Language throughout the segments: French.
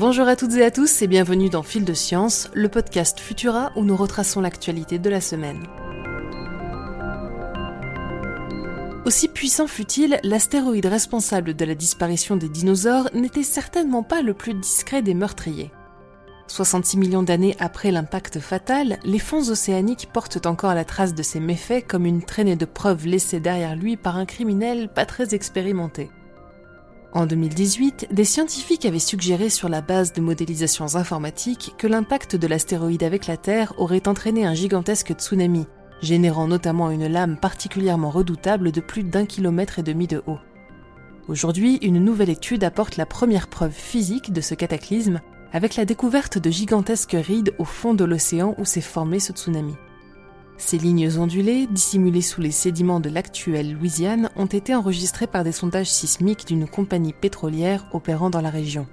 Bonjour à toutes et à tous et bienvenue dans Fil de Science, le podcast Futura où nous retraçons l'actualité de la semaine. Aussi puissant fut-il, l'astéroïde responsable de la disparition des dinosaures n'était certainement pas le plus discret des meurtriers. 66 millions d'années après l'impact fatal, les fonds océaniques portent encore la trace de ces méfaits comme une traînée de preuves laissées derrière lui par un criminel pas très expérimenté. En 2018, des scientifiques avaient suggéré sur la base de modélisations informatiques que l'impact de l'astéroïde avec la Terre aurait entraîné un gigantesque tsunami, générant notamment une lame particulièrement redoutable de plus d'un kilomètre et demi de haut. Aujourd'hui, une nouvelle étude apporte la première preuve physique de ce cataclysme avec la découverte de gigantesques rides au fond de l'océan où s'est formé ce tsunami. Ces lignes ondulées, dissimulées sous les sédiments de l'actuelle Louisiane, ont été enregistrées par des sondages sismiques d'une compagnie pétrolière opérant dans la région.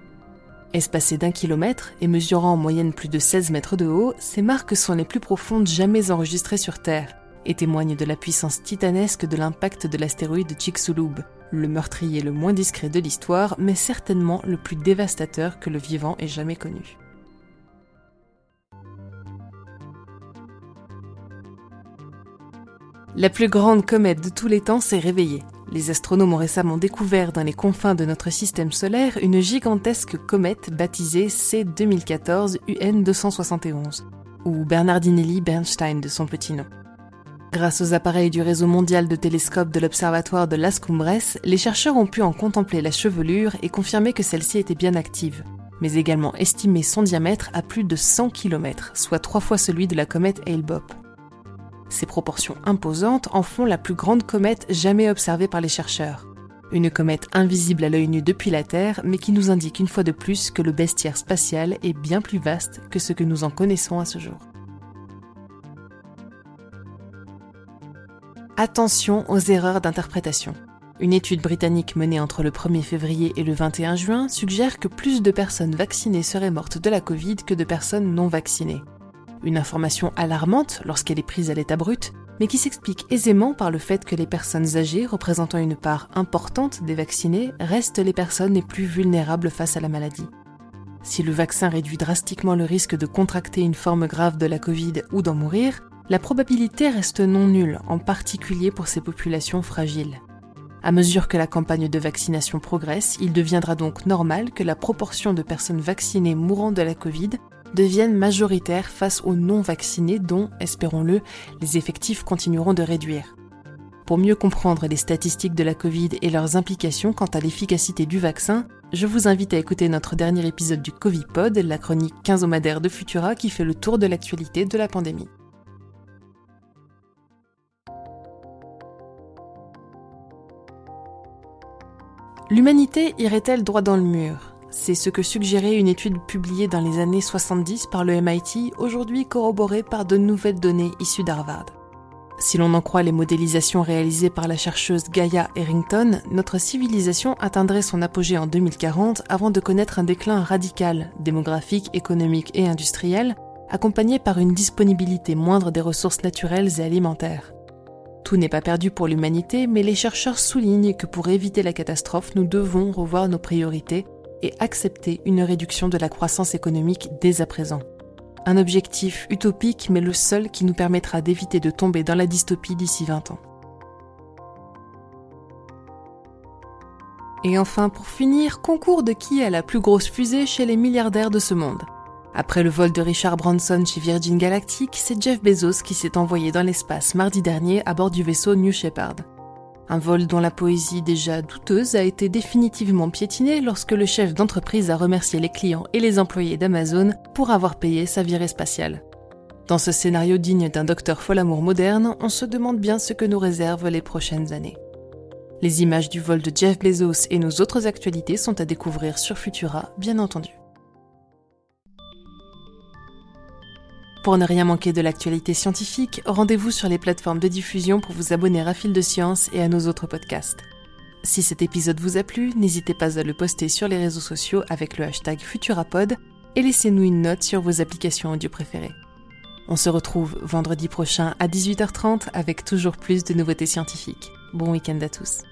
Espacées d'un kilomètre et mesurant en moyenne plus de 16 mètres de haut, ces marques sont les plus profondes jamais enregistrées sur Terre et témoignent de la puissance titanesque de l'impact de l'astéroïde Chicxulub, le meurtrier le moins discret de l'histoire, mais certainement le plus dévastateur que le vivant ait jamais connu. La plus grande comète de tous les temps s'est réveillée. Les astronomes ont récemment découvert dans les confins de notre système solaire une gigantesque comète baptisée C2014 UN 271, ou Bernardinelli Bernstein de son petit nom. Grâce aux appareils du réseau mondial de télescopes de l'observatoire de Las Cumbres, les chercheurs ont pu en contempler la chevelure et confirmer que celle-ci était bien active, mais également estimer son diamètre à plus de 100 km, soit trois fois celui de la comète Hale-Bopp. Ces proportions imposantes en font la plus grande comète jamais observée par les chercheurs. Une comète invisible à l'œil nu depuis la Terre, mais qui nous indique une fois de plus que le bestiaire spatial est bien plus vaste que ce que nous en connaissons à ce jour. Attention aux erreurs d'interprétation. Une étude britannique menée entre le 1er février et le 21 juin suggère que plus de personnes vaccinées seraient mortes de la Covid que de personnes non vaccinées. Une information alarmante lorsqu'elle est prise à l'état brut, mais qui s'explique aisément par le fait que les personnes âgées représentant une part importante des vaccinés restent les personnes les plus vulnérables face à la maladie. Si le vaccin réduit drastiquement le risque de contracter une forme grave de la Covid ou d'en mourir, la probabilité reste non nulle, en particulier pour ces populations fragiles. À mesure que la campagne de vaccination progresse, il deviendra donc normal que la proportion de personnes vaccinées mourant de la Covid devienne majoritaire face aux non-vaccinés dont, espérons-le, les effectifs continueront de réduire. Pour mieux comprendre les statistiques de la Covid et leurs implications quant à l'efficacité du vaccin, je vous invite à écouter notre dernier épisode du Covid-Pod, la chronique quinzomadaire de Futura qui fait le tour de l'actualité de la pandémie. L'humanité irait-elle droit dans le mur? C'est ce que suggérait une étude publiée dans les années 70 par le MIT, aujourd'hui corroborée par de nouvelles données issues d'Harvard. Si l'on en croit les modélisations réalisées par la chercheuse Gaia Harrington, notre civilisation atteindrait son apogée en 2040 avant de connaître un déclin radical, démographique, économique et industriel, accompagné par une disponibilité moindre des ressources naturelles et alimentaires. Tout n'est pas perdu pour l'humanité, mais les chercheurs soulignent que pour éviter la catastrophe, nous devons revoir nos priorités et accepter une réduction de la croissance économique dès à présent. Un objectif utopique, mais le seul qui nous permettra d'éviter de tomber dans la dystopie d'ici 20 ans. Et enfin, pour finir, concours de qui a la plus grosse fusée chez les milliardaires de ce monde. Après le vol de Richard Branson chez Virgin Galactic, c'est Jeff Bezos qui s'est envoyé dans l'espace mardi dernier à bord du vaisseau New Shepard. Un vol dont la poésie déjà douteuse a été définitivement piétinée lorsque le chef d'entreprise a remercié les clients et les employés d'Amazon pour avoir payé sa virée spatiale. Dans ce scénario digne d'un docteur Folamour moderne, on se demande bien ce que nous réservent les prochaines années. Les images du vol de Jeff Bezos et nos autres actualités sont à découvrir sur Futura, bien entendu. Pour ne rien manquer de l'actualité scientifique, rendez-vous sur les plateformes de diffusion pour vous abonner à Fil de Science et à nos autres podcasts. Si cet épisode vous a plu, n'hésitez pas à le poster sur les réseaux sociaux avec le hashtag Futurapod et laissez-nous une note sur vos applications audio préférées. On se retrouve vendredi prochain à 18h30 avec toujours plus de nouveautés scientifiques. Bon week-end à tous.